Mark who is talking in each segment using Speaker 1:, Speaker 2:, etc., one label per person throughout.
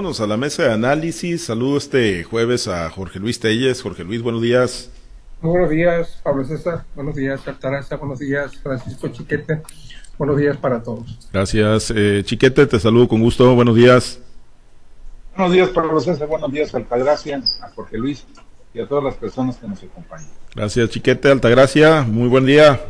Speaker 1: vámonos a la mesa de análisis. Saludo este jueves a Jorge Luis Telles. Jorge Luis, buenos días.
Speaker 2: Muy buenos días, Pablo César. Buenos días, Altaraza. Buenos días, Francisco Chiquete. Buenos días para todos.
Speaker 1: Gracias. Eh, Chiquete, te saludo con gusto. Buenos días.
Speaker 3: Buenos días, Pablo César. Buenos días, Altagracia, a Jorge Luis y a todas las personas que nos acompañan.
Speaker 1: Gracias, Chiquete, Altagracia. Muy buen día.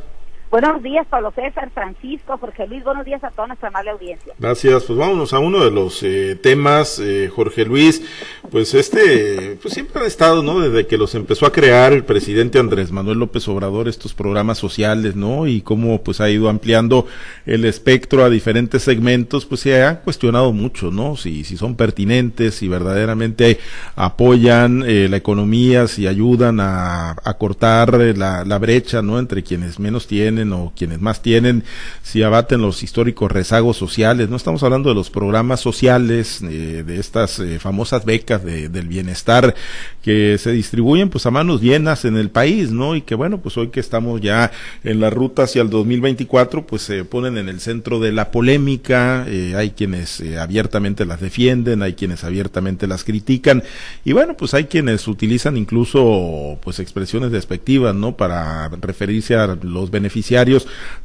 Speaker 4: Buenos días, Pablo César, Francisco, Jorge Luis. Buenos días a toda nuestra amable audiencia.
Speaker 1: Gracias. Pues vámonos a uno de los eh, temas, eh, Jorge Luis. Pues este, pues siempre ha estado, ¿no? Desde que los empezó a crear el presidente Andrés Manuel López Obrador, estos programas sociales, ¿no? Y cómo pues ha ido ampliando el espectro a diferentes segmentos, pues se ha cuestionado mucho, ¿no? Si, si son pertinentes, si verdaderamente apoyan eh, la economía, si ayudan a, cortar la, la brecha, ¿no? Entre quienes menos tienen o quienes más tienen, si abaten los históricos rezagos sociales. No estamos hablando de los programas sociales, eh, de estas eh, famosas becas del bienestar que se distribuyen pues a manos llenas en el país, ¿no? Y que bueno, pues hoy que estamos ya en la ruta hacia el 2024, pues se ponen en el centro de la polémica, eh, hay quienes abiertamente las defienden, hay quienes abiertamente las critican y bueno, pues hay quienes utilizan incluso pues expresiones despectivas, ¿no? Para referirse a los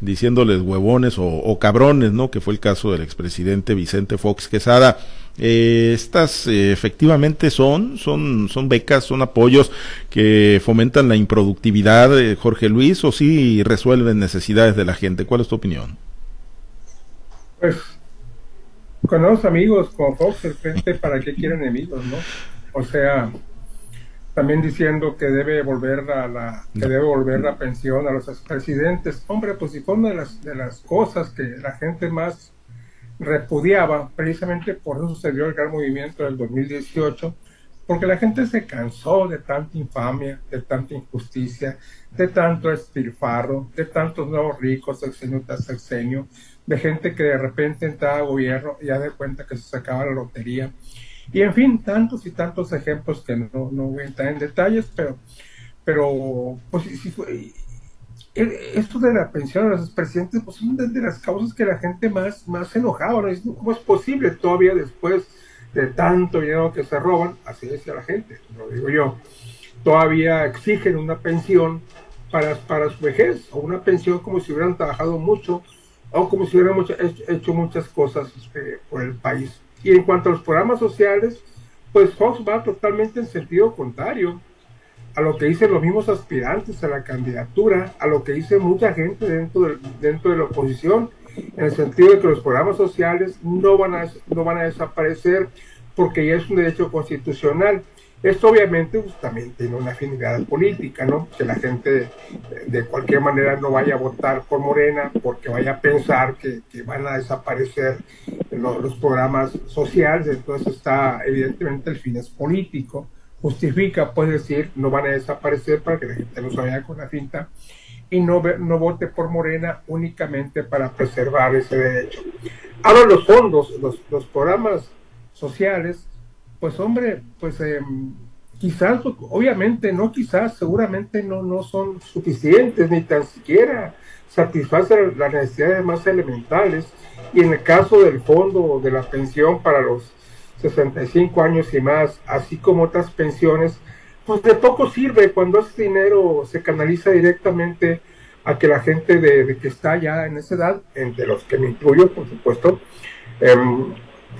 Speaker 1: diciéndoles huevones o, cabrones, ¿no? Que fue el caso del expresidente Vicente Fox Quesada. Eh, estas eh, efectivamente son, son, son becas, son apoyos que fomentan la improductividad, de Jorge Luis, o sí resuelven necesidades de la gente. ¿Cuál es tu opinión?
Speaker 2: Pues, con los amigos, con Fox, el frente, ¿para qué quieren enemigos, no? O sea, también diciendo que debe volver a la que debe volver la pensión a los expresidentes. Hombre, pues si fue una de las, de las cosas que la gente más repudiaba, precisamente por eso sucedió el gran movimiento del 2018, porque la gente se cansó de tanta infamia, de tanta injusticia, de tanto estirfarro, de tantos nuevos ricos, sexenio tras sexenio, de gente que de repente entraba a gobierno y ya de cuenta que se sacaba la lotería y en fin, tantos y tantos ejemplos que no, no voy a entrar en detalles, pero, pero pues si fue, esto de la pensión de los presidentes, pues son de, las causas que la gente más, más enojaba, ¿no? ¿Cómo es posible todavía después de tanto dinero que se roban? Así decía la gente, lo digo yo. Todavía exigen una pensión para, para su vejez, o una pensión como si hubieran trabajado mucho, o como si hubieran hecho, muchas cosas este, por el país. Y en cuanto a los programas sociales, pues Fox va totalmente en sentido contrario a lo que dicen los mismos aspirantes a la candidatura, a lo que dice mucha gente dentro de, dentro de la oposición, en el sentido de que los programas sociales no van a, no van a desaparecer porque ya es un derecho constitucional. Esto obviamente pues, también tiene una afinidad política, ¿no? Que la gente de, cualquier manera no vaya a votar por Morena porque vaya a pensar que, van a desaparecer los, programas sociales, entonces está evidentemente el fin es político, justifica, puede decir, no van a desaparecer para que la gente no se vaya con la finta y no, no vote por Morena únicamente para preservar ese derecho. Ahora los fondos, los, los programas sociales, pues hombre, pues em, quizás, obviamente, no quizás, seguramente no, no son suficientes, ni tan siquiera satisfacen las necesidades más elementales. Y en el caso del fondo de la pensión para los 65 años y más, así como otras pensiones, pues de poco sirve cuando ese dinero se canaliza directamente a que la gente de, que está ya en esa edad, entre los que me incluyo, por supuesto, eh,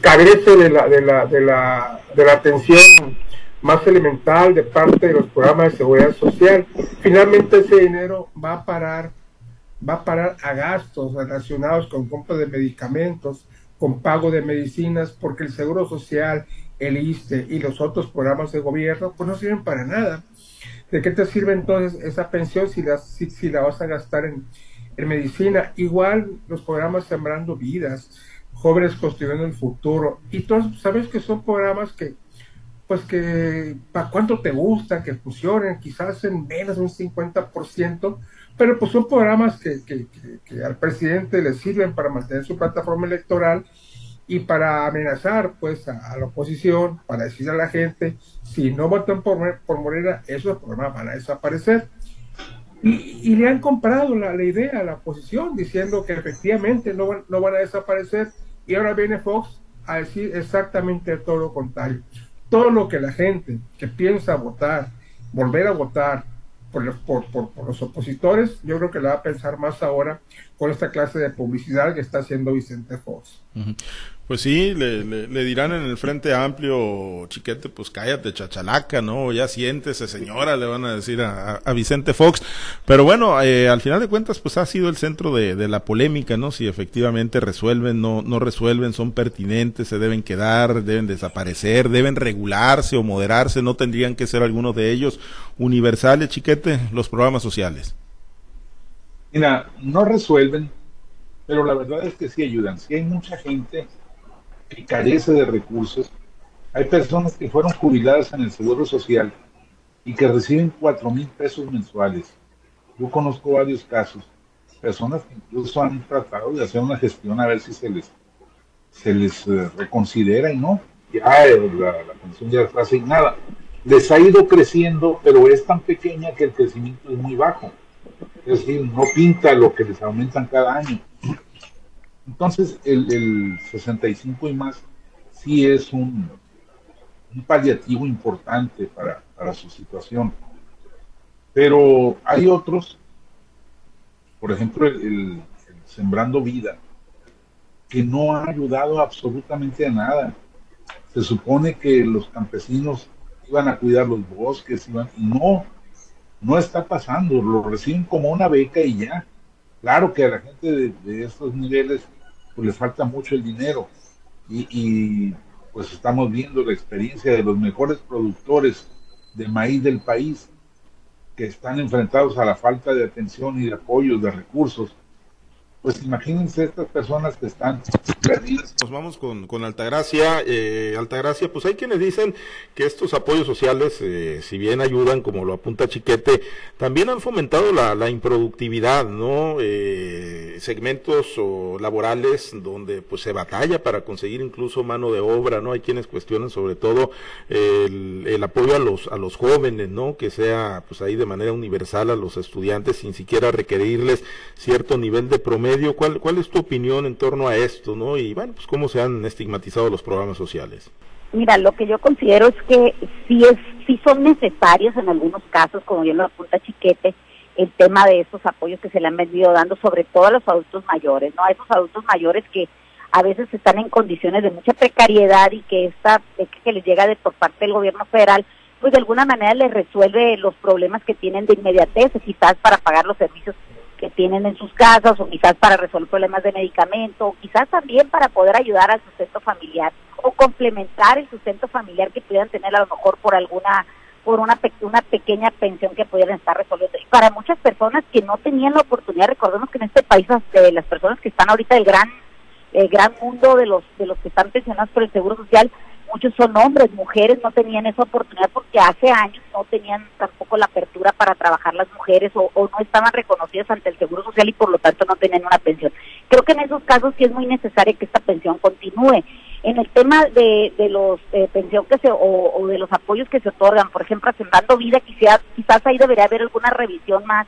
Speaker 2: carece de la, de la, de la, de la atención más elemental de parte de los programas de seguridad social. Finalmente ese dinero va a parar, va a parar a gastos relacionados con compra de medicamentos, con pago de medicinas, porque el Seguro Social, el ISTE y los otros programas de gobierno, pues no sirven para nada. ¿De qué te sirve entonces esa pensión si la, si, la vas a gastar en, en medicina? Igual los programas Sembrando Vidas, jóvenes construyendo el futuro. Y todos sabes que son programas que, pues que, para cuánto te gusta que funcionen, quizás en menos de un 50%, pero pues son programas que, que, al presidente le sirven para mantener su plataforma electoral y para amenazar pues a, la oposición, para decirle a la gente, si no votan por, por Morena, esos programas van a desaparecer. Y, y le han comprado la, la, idea a la oposición diciendo que efectivamente no, no van a desaparecer y ahora viene Fox a decir exactamente todo lo contrario. Todo lo que la gente que piensa votar, volver a votar por los, por, por, los opositores, yo creo que la va a pensar más ahora con esta clase de publicidad que está haciendo Vicente Fox.
Speaker 1: Pues sí, le, dirán en el Frente Amplio, chiquete, pues cállate, chachalaca, ¿no? Ya siéntese, señora, le van a decir a, a Vicente Fox. Pero bueno, eh, al final de cuentas, pues ha sido el centro de, de, la polémica, ¿no? Si efectivamente resuelven, no, no resuelven, son pertinentes, se deben quedar, deben desaparecer, deben regularse o moderarse, no tendrían que ser algunos de ellos universales, chiquete, los programas sociales.
Speaker 3: Mira, no resuelven, pero la verdad es que sí ayudan. Si hay mucha gente que carece de recursos. Hay personas que fueron jubiladas en el Seguro Social y que reciben cuatro mil pesos mensuales. Yo conozco varios casos, personas que incluso han tratado de hacer una gestión a ver si se les, se les eh, reconsidera y no, ya eh, la, la pensión ya está asignada. Les ha ido creciendo, pero es tan pequeña que el crecimiento es muy bajo. Es decir, no pinta lo que les aumentan cada año. Entonces, el, el 65 y más sí es un, un paliativo importante para, para, su situación. Pero hay otros, por ejemplo, el, Sembrando Vida, que no ha ayudado absolutamente a nada. Se supone que los campesinos iban a cuidar los bosques, iban, no, no está pasando, lo reciben como una beca y ya. Claro que a la gente de, de estos niveles pues les falta mucho el dinero. Y, pues estamos viendo la experiencia de los mejores productores de maíz del país que están enfrentados a la falta de atención y de apoyo, de recursos, pues imagínense estas personas que están
Speaker 1: perdidas. Nos vamos con, con Altagracia. Eh, Altagracia, pues hay quienes dicen que estos apoyos sociales, eh, si bien ayudan, como lo apunta Chiquete, también han fomentado la, la improductividad, ¿no? Eh, segmentos o laborales donde pues se batalla para conseguir incluso mano de obra, ¿no? Hay quienes cuestionan sobre todo el, el apoyo a los, a los jóvenes, ¿no? Que sea pues ahí de manera universal a los estudiantes sin siquiera requerirles cierto nivel de promedio ¿cuál, ¿cuál es tu opinión en torno a esto, no? Y bueno, pues cómo se han estigmatizado los programas sociales.
Speaker 4: Mira, lo que yo considero es que sí, es, sí son necesarios en algunos casos, como bien lo apunta Chiquete, el tema de estos apoyos que se le han venido dando, sobre todo a los adultos mayores, ¿no? A esos adultos mayores que a veces están en condiciones de mucha precariedad y que esta que les llega de por parte del gobierno federal, pues de alguna manera les resuelve los problemas que tienen de inmediatez, quizás para pagar los servicios que tienen en sus casas o quizás para resolver problemas de medicamento o quizás también para poder ayudar al sustento familiar o complementar el sustento familiar que pudieran tener a lo mejor por alguna por una, una pequeña pensión que pudieran estar resolviendo. Y para muchas personas que no tenían la oportunidad, recordemos que en este país de las personas que están ahorita el gran el gran mundo de los de los que están pensionados por el Seguro Social, muchos son hombres, mujeres no tenían esa oportunidad porque hace años no tenían tampoco la apertura para trabajar las mujeres o, no estaban reconocidas ante el Seguro Social y por lo tanto no tenían una pensión. Creo que en esos casos sí es muy necesario que esta pensión continúe. En el tema de, de los eh, pensión que se o, de los apoyos que se otorgan, por ejemplo, Sembrando Vida, quizás, quizás ahí debería haber alguna revisión más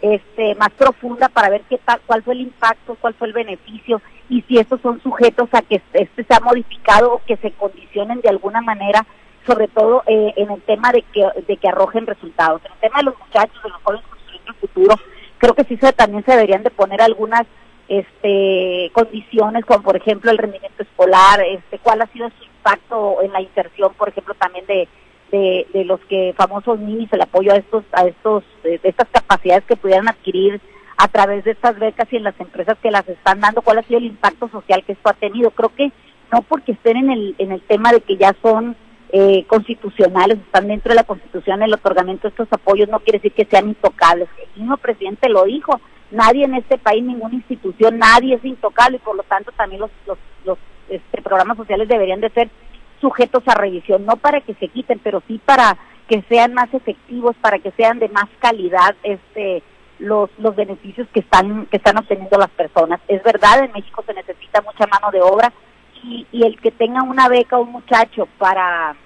Speaker 4: este, más profunda para ver qué tal, cuál fue el impacto, cuál fue el beneficio y si estos son sujetos a que este se ha modificado o que se condicionen de alguna manera, sobre todo eh, en el tema de que, de que arrojen resultados. En el tema de los muchachos, de los jóvenes construyendo el futuro, creo que sí se, también se deberían de poner algunas este, condiciones, como por ejemplo el rendimiento escolar, este, cuál ha sido su impacto en la inserción, por ejemplo, también de de, de los que famosos ninis, el apoyo a estos, a estos, de, estas capacidades que pudieran adquirir a través de estas becas y en las empresas que las están dando, cuál ha sido el impacto social que esto ha tenido. Creo que no porque estén en el, en el tema de que ya son eh, constitucionales, están dentro de la constitución el otorgamiento de estos apoyos, no quiere decir que sean intocables. El mismo presidente lo dijo, nadie en este país, ninguna institución, nadie es intocable y por lo tanto también los, los, los este, programas sociales deberían de ser sujetos a revisión, no para que se quiten, pero sí para que sean más efectivos, para que sean de más calidad este los los beneficios que están que están obteniendo las personas. Es verdad, en México se necesita mucha mano de obra y, y el que tenga una beca o un muchacho para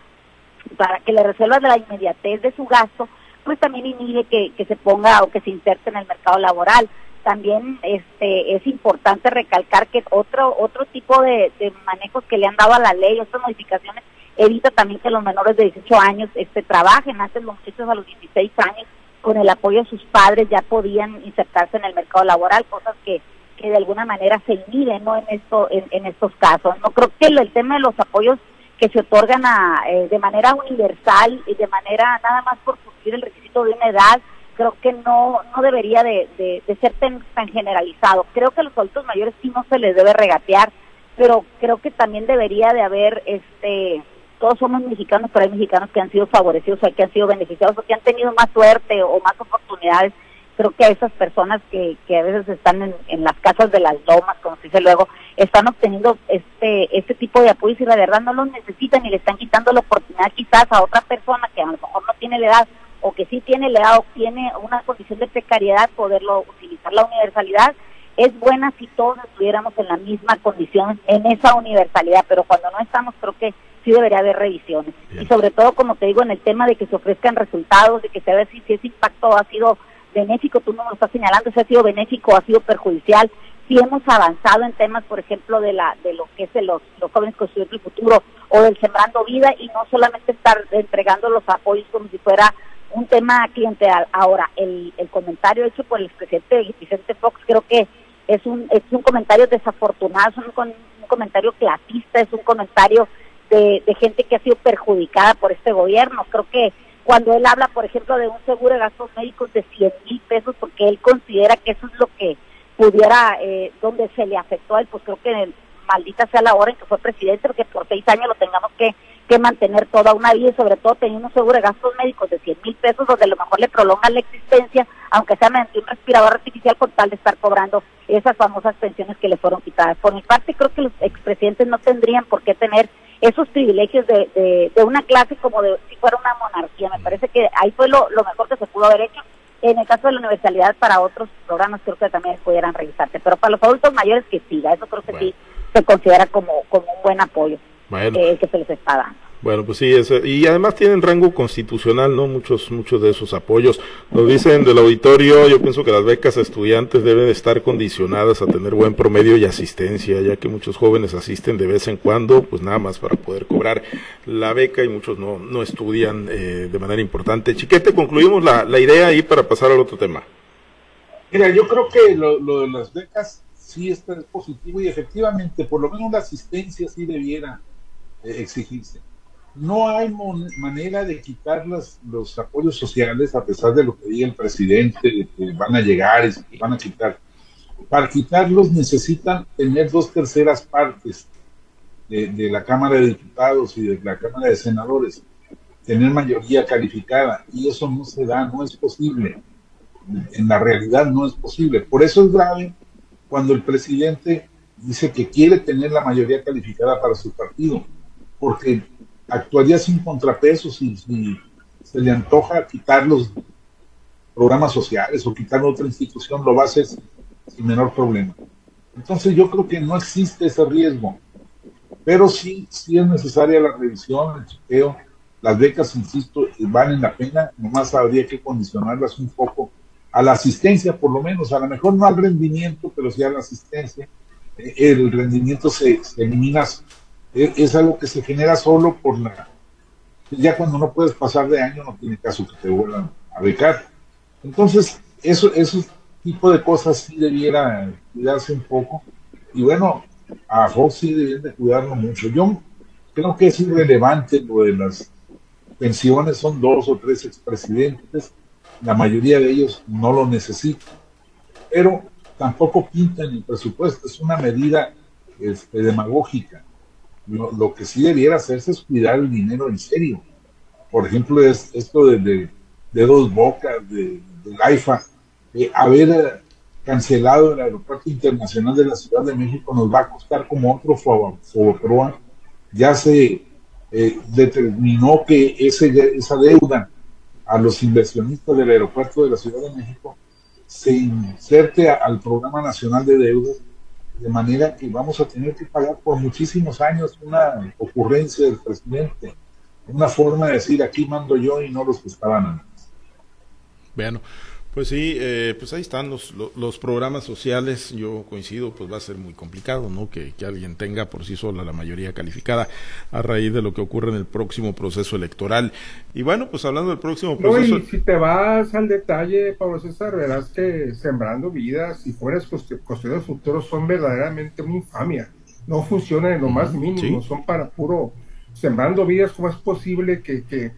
Speaker 4: para que le resuelva de la inmediatez de su gasto, pues también inhibe que, que se ponga o que se inserte en el mercado laboral. también este es importante recalcar que otro otro tipo de, manejos que le han dado a la ley, otras modificaciones, evita también que los menores de 18 años este trabajen. Antes los muchachos a los 16 años, con el apoyo de sus padres, ya podían insertarse en el mercado laboral, cosas que, que de alguna manera se inhiben ¿no? en, esto, en, estos casos. No creo que el, tema de los apoyos que se otorgan a, eh, de manera universal y de manera nada más por cumplir el requisito de una edad, creo que no no debería de, ser tan, generalizado. Creo que a los adultos mayores sí no se les debe regatear, pero creo que también debería de haber, este todos somos mexicanos, pero hay mexicanos que han sido favorecidos, o que han sido beneficiados, o que han tenido más suerte o más oportunidades. Creo que a esas personas que, que a veces están en, en las casas de las lomas, como se dice luego, están obteniendo este este tipo de apoyos y la verdad no los necesitan y le están quitando la oportunidad quizás a otra persona que a lo mejor no tiene la edad o que sí tiene la edad o tiene una condición de precariedad, poderlo utilizar la universalidad. Es buena si todos estuviéramos en la misma condición en esa universalidad, pero cuando no estamos creo que sí debería haber revisiones. Y sobre todo, como te digo, en el tema de que se ofrezcan resultados, de que se vea si, si ese impacto ha sido benéfico, tú no lo estás señalando, si ha sido benéfico o ha sido perjudicial, si hemos avanzado en temas, por ejemplo, de la de lo que es de los, los jóvenes construyendo el futuro o del sembrando vida y no solamente estar entregando los apoyos como si fuera un tema clienteal. Ahora, el, el comentario hecho por el presidente Vicente Fox creo que es un, es un comentario desafortunado, es un, un comentario clasista, es un comentario de, gente que ha sido perjudicada por este gobierno. Creo que cuando él habla, por ejemplo, de un seguro de gastos médicos de 100 mil pesos, porque él considera que eso es lo que pudiera, eh, donde se le afectó a él, pues creo que maldita sea la hora en que fue presidente, porque por seis años lo tengamos que que mantener toda una vida y sobre todo teniendo un seguro de gastos médicos de 100 mil pesos donde a lo mejor le prolongan la existencia, aunque sea mediante un respirador artificial con tal de estar cobrando esas famosas pensiones que le fueron quitadas. Por mi parte, creo que los expresidentes no tendrían por qué tener esos privilegios de, de, una clase como de si fuera una Me parece que ahí fue lo, mejor que se pudo haber hecho. En el caso de la universalidad, para otros programas creo que también pudieran revisarse. Pero para los adultos mayores que siga, eso creo que sí se considera como, como un buen apoyo eh, que se les está dando.
Speaker 1: Bueno, pues sí, y además tienen rango constitucional, ¿no? Muchos, muchos de esos apoyos. Nos dicen del auditorio, yo pienso que las becas a estudiantes deben estar condicionadas a tener buen promedio y asistencia, ya que muchos jóvenes asisten de vez en cuando, pues nada más para poder cobrar la beca y muchos no, no estudian eh, de manera importante. Chiquete, concluimos la, la idea ahí para pasar al otro tema.
Speaker 3: Mira, yo creo que lo, lo de las becas sí está positivo y efectivamente, por lo menos la asistencia sí debiera eh, exigirse no hay manera de quitar los apoyos sociales, a pesar de lo que diga el presidente, que van a llegar y van a quitar. Para quitarlos necesitan tener dos terceras partes de, la Cámara de Diputados y de la Cámara de Senadores, tener mayoría calificada, y eso no se da, no es posible. En la realidad no es posible. Por eso es grave cuando el presidente dice que quiere tener la mayoría calificada para su partido, porque actuaría sin contrapesos si se le antoja quitar los programas sociales o quitar otra institución, lo va a hacer sin menor problema. Entonces yo creo que no existe ese riesgo, pero sí, sí es necesaria la revisión, el chequeo. Las becas, insisto, valen la pena, nomás habría que condicionarlas un poco a la asistencia, por lo menos, a lo mejor no al rendimiento, pero sí a la asistencia. Eh, el rendimiento se, se elimina es, algo que se genera solo por la... Ya cuando no puedes pasar de año no tiene caso que te vuelvan a becar. Entonces, eso, ese tipo de cosas sí debiera cuidarse un poco. Y bueno, a Fox sí deberían de cuidarlo mucho. Yo creo que es irrelevante lo de las pensiones, son dos o tres expresidentes, la mayoría de ellos no lo necesitan, pero tampoco pintan el presupuesto, es una medida este, demagógica. Lo, que sí debiera hacerse es cuidar el dinero en serio. Por ejemplo, es esto de, de, dos bocas, de, la AIFA, haber cancelado el aeropuerto internacional de la Ciudad de México nos va a costar como otro Foboproa. Ya se eh, determinó que ese, esa deuda a los inversionistas del aeropuerto de la Ciudad de México se inserte al Programa Nacional de Deudas de manera que vamos a tener que pagar por muchísimos años una ocurrencia del presidente, una forma de decir aquí mando yo y no los que estaban antes.
Speaker 1: Bueno, Pues sí, eh, pues ahí están los, los, programas sociales. Yo coincido, pues va a ser muy complicado, ¿no? Que, que, alguien tenga por sí sola la mayoría calificada a raíz de lo que ocurre en el próximo proceso electoral. Y bueno, pues hablando del próximo proceso.
Speaker 2: No, y si te vas al detalle, Pablo César, verás que sembrando vidas y fueras cuestiones futuros son verdaderamente una infamia. No funcionan en lo más mínimo, son para puro sembrando vidas. ¿Cómo es posible que, que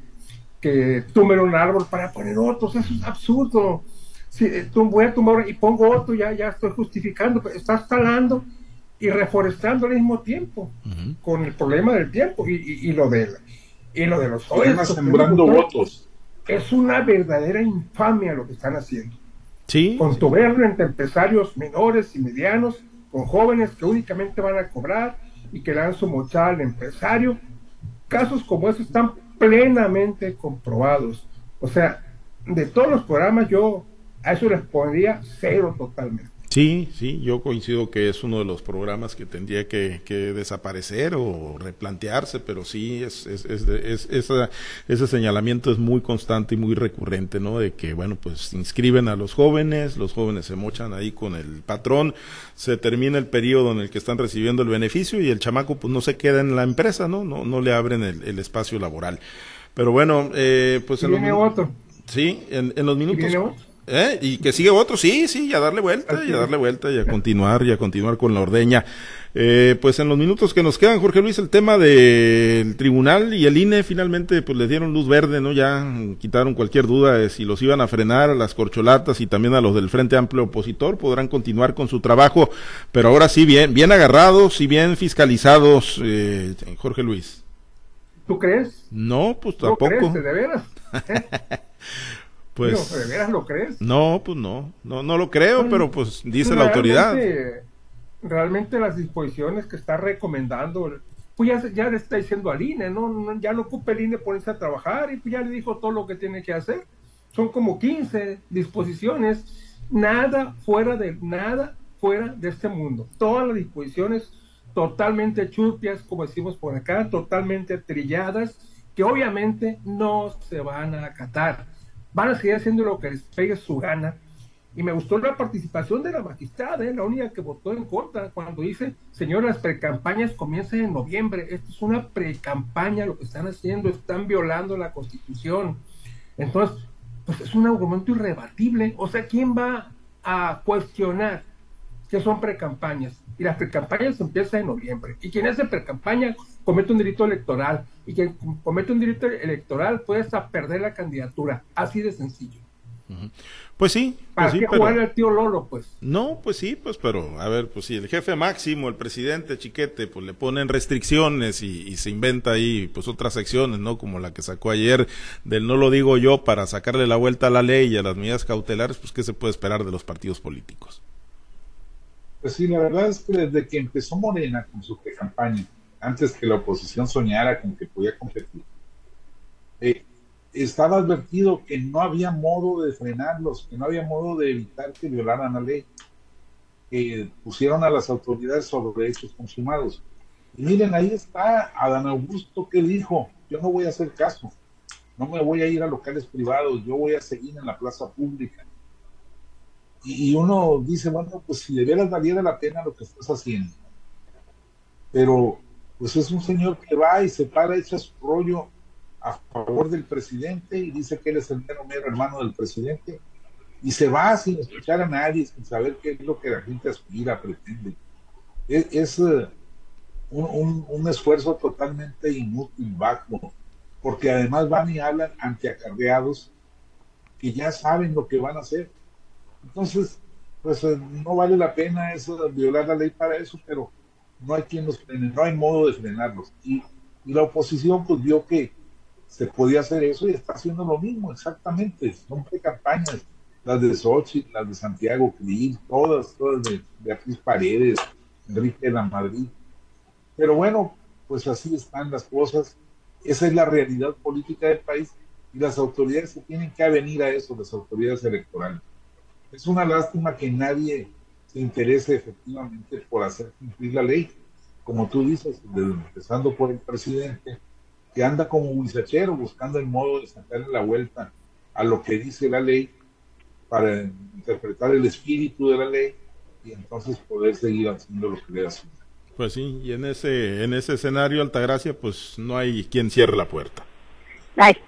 Speaker 2: que tumben un árbol para poner otros, eso es absurdo. Si eh, voy a tumbar y pongo otro, ya, ya estoy justificando, pero estás talando y reforestando al mismo tiempo, con el problema del tiempo y, y, lo, de, y lo de los
Speaker 3: jóvenes. sembrando votos.
Speaker 2: Es una verdadera infamia lo que están haciendo.
Speaker 1: Sí.
Speaker 2: Con tu verlo entre empresarios menores y medianos, con jóvenes que únicamente van a cobrar y que le dan su mochada al empresario. Casos como esos están plenamente comprobados. O sea, de todos los programas yo a eso les pondría cero totalmente.
Speaker 1: Sí, sí, yo coincido que es uno de los programas que tendría que, desaparecer o replantearse, pero sí, es, es, es, ese señalamiento es muy constante y muy recurrente, ¿no? De que, bueno, pues inscriben a los jóvenes, los jóvenes se mochan ahí con el patrón, se termina el periodo en el que están recibiendo el beneficio y el chamaco pues no se queda en la empresa, ¿no? No, no le abren el, espacio laboral. Pero bueno, eh, pues
Speaker 2: en
Speaker 1: los,
Speaker 2: otro.
Speaker 1: Sí, en, en los minutos. ¿Eh? Y que sigue otro, sí, sí, y a darle vuelta, y a darle vuelta, y a continuar, y a continuar con la ordeña. Eh, pues en los minutos que nos quedan, Jorge Luis, el tema del tribunal y el INE finalmente pues le dieron luz verde, ¿no? Ya quitaron cualquier duda de si los iban a frenar a las corcholatas y también a los del Frente Amplio Opositor, podrán continuar con su trabajo, pero ahora sí bien, bien agarrados y bien fiscalizados, eh, Jorge Luis.
Speaker 2: ¿Tú crees?
Speaker 1: No, pues tampoco.
Speaker 2: crees, de veras?
Speaker 1: Pues,
Speaker 2: ¿De veras lo crees?
Speaker 1: No, pues no, no, no lo creo, pero pues dice la autoridad.
Speaker 2: Realmente las disposiciones que está recomendando, pues ya, ya le está diciendo al INE, ¿no? Ya no ocupa el INE ponerse a trabajar y pues ya le dijo todo lo que tiene que hacer. Son como 15 disposiciones, nada fuera de, nada fuera de este mundo. Todas las disposiciones totalmente churpias, como decimos por acá, totalmente trilladas, que obviamente no se van a acatar van a seguir haciendo lo que les pegue su gana. Y me gustó la participación de la magistrada, ¿eh? la única que votó en contra, cuando dice, señor, las precampañas comienzan en noviembre. Esto es una precampaña lo que están haciendo, están violando la constitución. Entonces, pues es un argumento irrebatible. O sea, ¿quién va a cuestionar que son precampañas? Y las precampañas empiezan en noviembre. Y quien hace precampaña comete un delito electoral y quien comete un delito electoral puede hasta perder la candidatura. Así de sencillo.
Speaker 1: Pues sí.
Speaker 2: Pues ¿Para qué jugar al tío Lolo, pues?
Speaker 1: No, pues sí, pues, pero, a ver, pues si el jefe máximo, el presidente Chiquete, pues le ponen restricciones y, se inventa ahí, pues otras secciones, ¿no? Como la que sacó ayer del no lo digo yo para sacarle la vuelta a la ley y a las medidas cautelares, pues ¿qué se puede esperar de los partidos políticos?
Speaker 3: Pues sí, la verdad es que desde que empezó Morena con su campaña, antes que la oposición soñara con que podía competir, eh, estaba advertido que no había modo de frenarlos, que no había modo de evitar que violaran la ley, que pusieron a las autoridades sobre hechos consumados. Y miren, ahí está Adán Augusto que dijo, yo no voy a hacer caso, no me voy a ir a locales privados, yo voy a seguir en la plaza pública. Y, uno dice, bueno, pues si de veras valiera la pena lo que estás haciendo. Pero pues es un señor que va y se para, echa su rollo a favor del presidente y dice que él es el mero, mero hermano del presidente y se va sin escuchar a nadie, sin saber qué es lo que la gente aspira, pretende. Es, eh, un, esfuerzo totalmente inútil, vacuo, porque además van y hablan ante acarreados que ya saben lo que van a hacer. Entonces, pues eh, no vale la pena eso, violar la ley para eso, pero no hay quien los frene, no hay modo de frenarlos. Y, la oposición pues vio que se podía hacer eso y está haciendo lo mismo, exactamente. Son campañas, las de Sochi, las de Santiago Krill, todas, todas de Beatriz Paredes, Enrique de la Madrid. Pero bueno, pues así están las cosas. Esa es la realidad política del país y las autoridades se tienen que avenir a eso, las autoridades electorales. Es una lástima que nadie se interese efectivamente por hacer cumplir la ley, como tú dices, empezando por el presidente, que anda como huizachero buscando el modo de sacarle la vuelta a lo que dice la ley para interpretar el espíritu de la ley y entonces poder seguir haciendo lo que le hace.
Speaker 1: Pues sí, y en ese, en ese escenario, Altagracia, pues no hay quien cierre la puerta.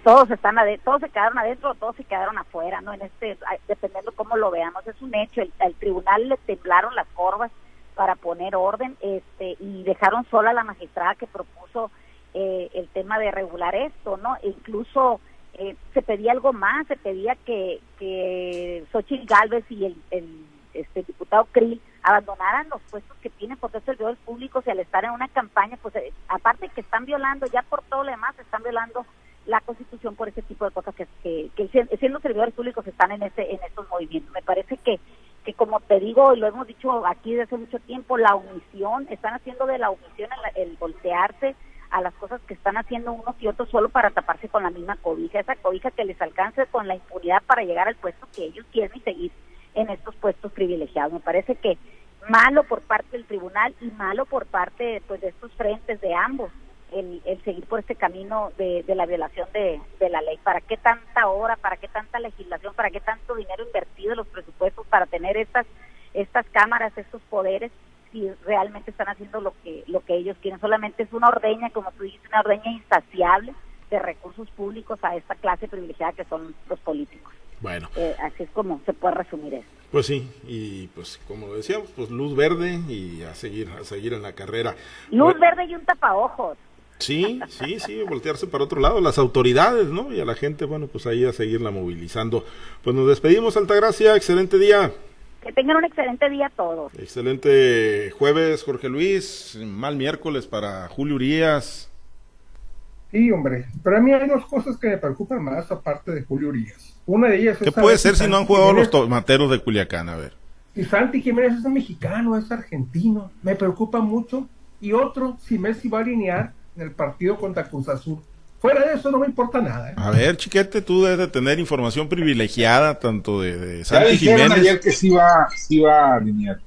Speaker 4: Todos están todos se quedaron adentro, todos se quedaron afuera, ¿no? En este, dependiendo cómo lo veamos, es un hecho. El, tribunal le temblaron las corvas para poner orden, este, y dejaron sola a la magistrada que propuso eh, el tema de regular esto, ¿no? E incluso eh, se pedía algo más, se pedía que, que Xochitl Galvez y el, este diputado Krill abandonaran los puestos que tienen porque ser servidores públicos y al estar en una campaña, pues eh, aparte que están violando, ya por todo lo demás, están violando la constitución por ese tipo de cosas que, que, que siendo servidores públicos están en ese en estos movimientos. Me parece que que como te digo y lo hemos dicho aquí desde hace mucho tiempo, la omisión, están haciendo de la omisión el voltearse a las cosas que están haciendo unos y otros solo para taparse con la misma cobija, esa cobija que les alcance con la impunidad para llegar al puesto que ellos quieren y seguir en estos puestos privilegiados. Me parece que malo por parte del tribunal y malo por parte pues, de estos frentes de ambos el, seguir por este camino de, la violación de, de, la ley. ¿Para qué tanta hora, para qué tanta legislación, para qué tanto dinero invertido en los presupuestos para tener estas, estas cámaras, estos poderes si realmente están haciendo lo que lo que ellos quieren. Solamente es una ordeña, como tú dices, una ordeña insaciable de recursos públicos a esta clase privilegiada que son los políticos.
Speaker 1: Bueno.
Speaker 4: Eh, así es como se puede resumir eso.
Speaker 1: Pues sí, y pues como decíamos, pues luz verde y a seguir a seguir en la carrera.
Speaker 4: Luz verde y un tapaojos.
Speaker 1: Sí, sí, sí, voltearse para otro lado, las autoridades, ¿no? Y a la gente, bueno, pues ahí a seguirla movilizando. Pues nos despedimos, Altagracia, excelente día.
Speaker 4: Que tengan un excelente día todos.
Speaker 1: Excelente jueves, Jorge Luis. Mal miércoles para Julio Urias.
Speaker 2: Sí, hombre. Pero a mí hay dos cosas que me preocupan más aparte de Julio Urias. Una de ellas
Speaker 1: es... ¿Qué puede ser si no han jugado los tomateros de Culiacán? A ver.
Speaker 2: Y Santi Jiménez es mexicano, es argentino. Me preocupa mucho. Y otro, si Messi va a alinear en el partido contra Cruz Azul. Fuera de eso no me importa nada. ¿eh?
Speaker 1: A ver, chiquete, tú debes de tener información privilegiada tanto de, de Santi Jiménez.
Speaker 3: ayer que sí va, sí va a alinear.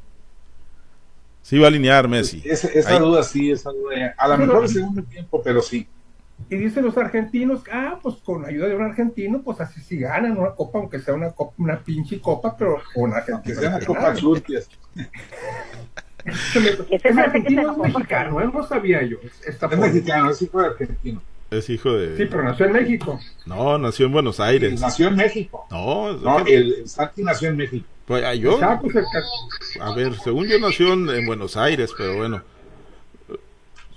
Speaker 1: Sí va a alinear Messi.
Speaker 3: esa duda sí, esa duda. A lo mejor el segundo tiempo, pero sí.
Speaker 2: Y dicen los argentinos, ah, pues con ayuda de un argentino, pues así sí ganan una copa, aunque sea una copa, una pinche copa, pero con argentino.
Speaker 3: Que sea una copa.
Speaker 2: es argentino, es mexicano, no sabía yo.
Speaker 3: es mexicano, es hijo de argentino.
Speaker 1: Es hijo de.
Speaker 2: Sí, pero nació en México.
Speaker 1: No, nació en Buenos Aires.
Speaker 3: Nació en México.
Speaker 1: No,
Speaker 3: no el, Santi nació en México.
Speaker 1: Pues, ah, yo. A ver, según yo nació en, Buenos Aires, pero bueno.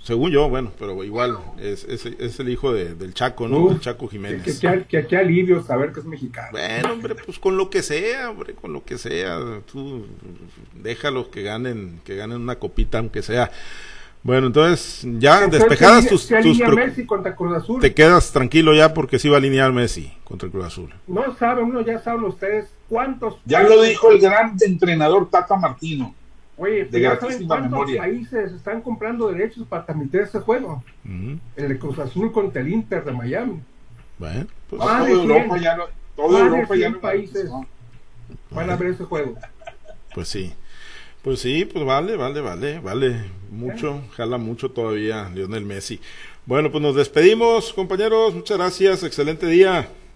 Speaker 1: Según yo, bueno, pero igual es, es, es el hijo de, del Chaco, ¿no? del Chaco Jiménez.
Speaker 2: Que, que, que, alivio saber que es mexicano.
Speaker 1: Bueno, hombre, pues con lo que sea, hombre, con lo que sea. Tú déjalos que ganen, que ganen una copita, aunque sea. Bueno, entonces ya despejadas tus,
Speaker 2: Messi contra Cruz Azul.
Speaker 1: te quedas tranquilo ya porque sí va a alinear Messi contra el Cruz Azul.
Speaker 2: No saben, uno ya saben ustedes cuántos.
Speaker 3: Ya lo dijo el gran entrenador Tata Martino.
Speaker 2: Oye, de ya saben cuántos países están comprando derechos para transmitir ese juego. El Cruz Azul contra el Inter de Miami.
Speaker 1: Bueno,
Speaker 3: pues. toda Europa ya no, Europa ya no
Speaker 2: países van a ver ese juego.
Speaker 1: Pues sí. Pues sí, pues vale, vale, vale, vale mucho, jala mucho todavía Lionel Messi. Bueno, pues nos despedimos, compañeros, muchas gracias, excelente día.